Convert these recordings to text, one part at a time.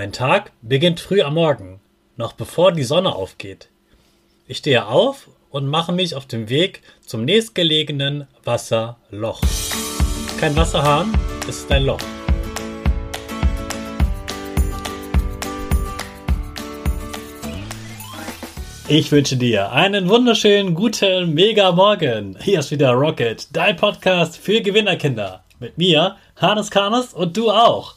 Mein Tag beginnt früh am Morgen, noch bevor die Sonne aufgeht. Ich stehe auf und mache mich auf den Weg zum nächstgelegenen Wasserloch. Kein Wasserhahn, es ist ein Loch. Ich wünsche dir einen wunderschönen guten Mega Morgen. Hier ist wieder Rocket, dein Podcast für Gewinnerkinder. Mit mir, Hannes Karnes und du auch.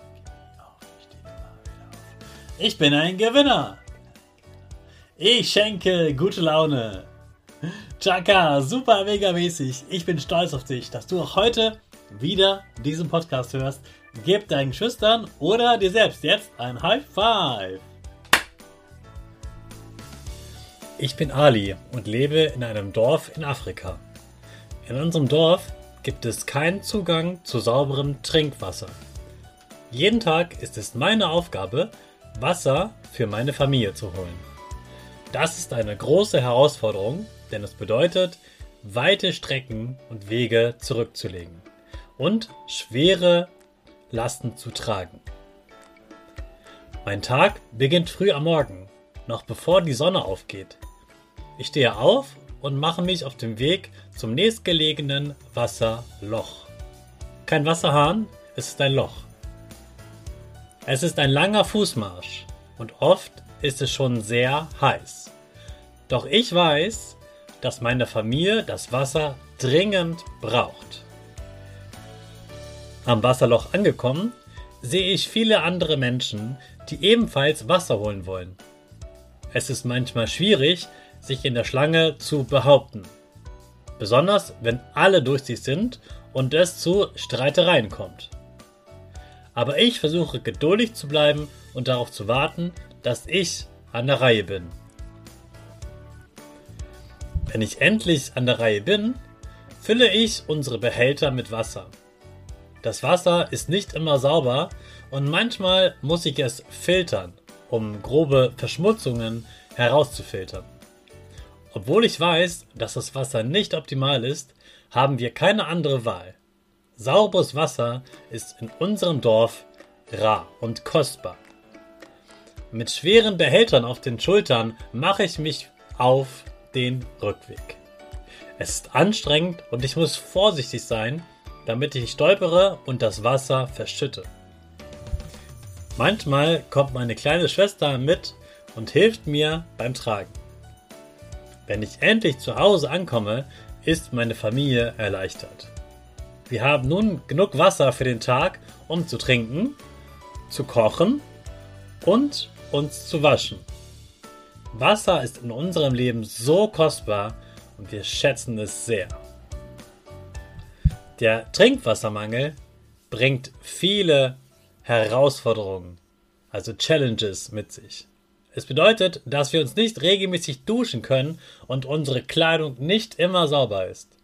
Ich bin ein Gewinner. Ich schenke gute Laune. Chaka, super mega mäßig. Ich bin stolz auf dich, dass du auch heute wieder diesen Podcast hörst. Gib deinen Schüchtern oder dir selbst jetzt ein High Five. Ich bin Ali und lebe in einem Dorf in Afrika. In unserem Dorf gibt es keinen Zugang zu sauberem Trinkwasser. Jeden Tag ist es meine Aufgabe, Wasser für meine Familie zu holen. Das ist eine große Herausforderung, denn es bedeutet, weite Strecken und Wege zurückzulegen und schwere Lasten zu tragen. Mein Tag beginnt früh am Morgen, noch bevor die Sonne aufgeht. Ich stehe auf und mache mich auf den Weg zum nächstgelegenen Wasserloch. Kein Wasserhahn, es ist ein Loch. Es ist ein langer Fußmarsch und oft ist es schon sehr heiß. Doch ich weiß, dass meine Familie das Wasser dringend braucht. Am Wasserloch angekommen, sehe ich viele andere Menschen, die ebenfalls Wasser holen wollen. Es ist manchmal schwierig, sich in der Schlange zu behaupten. Besonders wenn alle durch sie sind und es zu Streitereien kommt. Aber ich versuche geduldig zu bleiben und darauf zu warten, dass ich an der Reihe bin. Wenn ich endlich an der Reihe bin, fülle ich unsere Behälter mit Wasser. Das Wasser ist nicht immer sauber und manchmal muss ich es filtern, um grobe Verschmutzungen herauszufiltern. Obwohl ich weiß, dass das Wasser nicht optimal ist, haben wir keine andere Wahl. Sauberes Wasser ist in unserem Dorf rar und kostbar. Mit schweren Behältern auf den Schultern mache ich mich auf den Rückweg. Es ist anstrengend und ich muss vorsichtig sein, damit ich nicht stolpere und das Wasser verschütte. Manchmal kommt meine kleine Schwester mit und hilft mir beim Tragen. Wenn ich endlich zu Hause ankomme, ist meine Familie erleichtert. Wir haben nun genug Wasser für den Tag, um zu trinken, zu kochen und uns zu waschen. Wasser ist in unserem Leben so kostbar und wir schätzen es sehr. Der Trinkwassermangel bringt viele Herausforderungen, also Challenges mit sich. Es bedeutet, dass wir uns nicht regelmäßig duschen können und unsere Kleidung nicht immer sauber ist.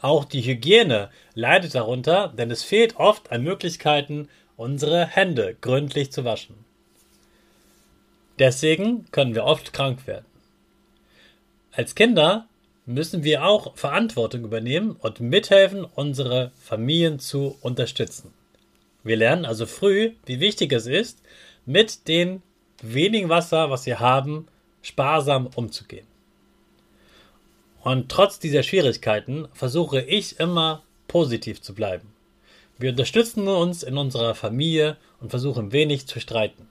Auch die Hygiene leidet darunter, denn es fehlt oft an Möglichkeiten, unsere Hände gründlich zu waschen. Deswegen können wir oft krank werden. Als Kinder müssen wir auch Verantwortung übernehmen und mithelfen, unsere Familien zu unterstützen. Wir lernen also früh, wie wichtig es ist, mit dem wenigen Wasser, was wir haben, sparsam umzugehen. Und trotz dieser Schwierigkeiten versuche ich immer positiv zu bleiben. Wir unterstützen uns in unserer Familie und versuchen wenig zu streiten.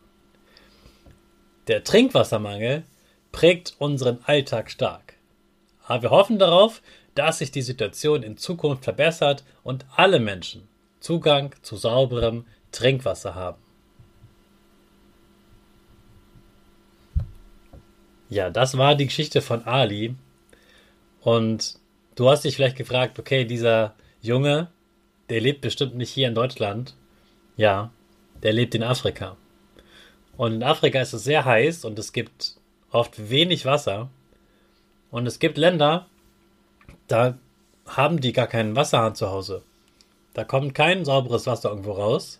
Der Trinkwassermangel prägt unseren Alltag stark. Aber wir hoffen darauf, dass sich die Situation in Zukunft verbessert und alle Menschen Zugang zu sauberem Trinkwasser haben. Ja, das war die Geschichte von Ali. Und du hast dich vielleicht gefragt, okay, dieser Junge, der lebt bestimmt nicht hier in Deutschland. Ja, der lebt in Afrika. Und in Afrika ist es sehr heiß und es gibt oft wenig Wasser. Und es gibt Länder, da haben die gar keinen Wasserhahn zu Hause. Da kommt kein sauberes Wasser irgendwo raus,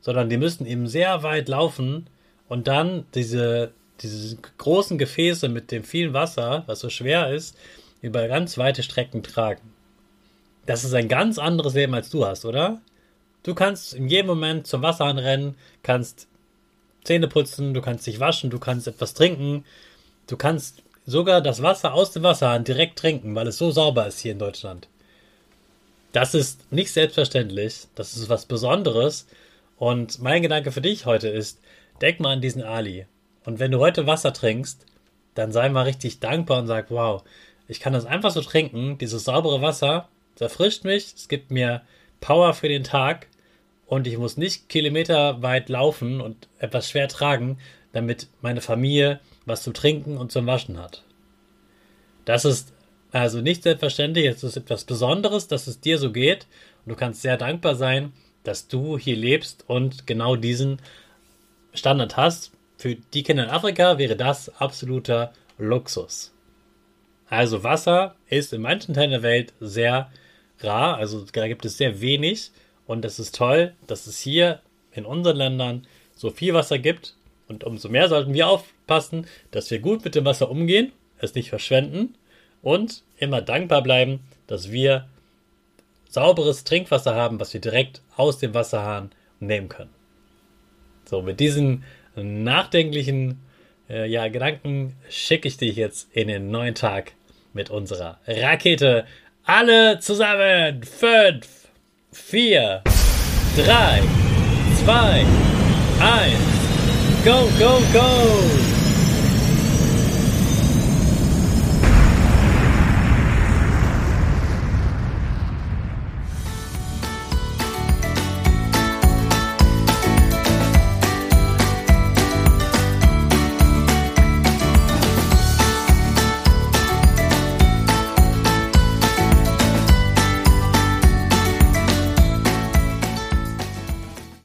sondern die müssen eben sehr weit laufen und dann diese, diese großen Gefäße mit dem vielen Wasser, was so schwer ist, über ganz weite Strecken tragen. Das ist ein ganz anderes Leben, als du hast, oder? Du kannst in jedem Moment zum Wasserhahn rennen, kannst Zähne putzen, du kannst dich waschen, du kannst etwas trinken, du kannst sogar das Wasser aus dem Wasserhahn direkt trinken, weil es so sauber ist hier in Deutschland. Das ist nicht selbstverständlich, das ist was Besonderes und mein Gedanke für dich heute ist, denk mal an diesen Ali. Und wenn du heute Wasser trinkst, dann sei mal richtig dankbar und sag, wow, ich kann das einfach so trinken, dieses saubere Wasser, es erfrischt mich, es gibt mir Power für den Tag und ich muss nicht kilometerweit laufen und etwas schwer tragen, damit meine Familie was zum Trinken und zum Waschen hat. Das ist also nicht selbstverständlich, es ist etwas Besonderes, dass es dir so geht und du kannst sehr dankbar sein, dass du hier lebst und genau diesen Standard hast. Für die Kinder in Afrika wäre das absoluter Luxus. Also Wasser ist in manchen Teilen der Welt sehr rar, also da gibt es sehr wenig und es ist toll, dass es hier in unseren Ländern so viel Wasser gibt. Und umso mehr sollten wir aufpassen, dass wir gut mit dem Wasser umgehen, es nicht verschwenden und immer dankbar bleiben, dass wir sauberes Trinkwasser haben, was wir direkt aus dem Wasserhahn nehmen können. So, mit diesen nachdenklichen äh, ja, Gedanken schicke ich dich jetzt in den neuen Tag mit unserer Rakete. Alle zusammen. Fünf, 4, 3, 2, 1, go, go, go!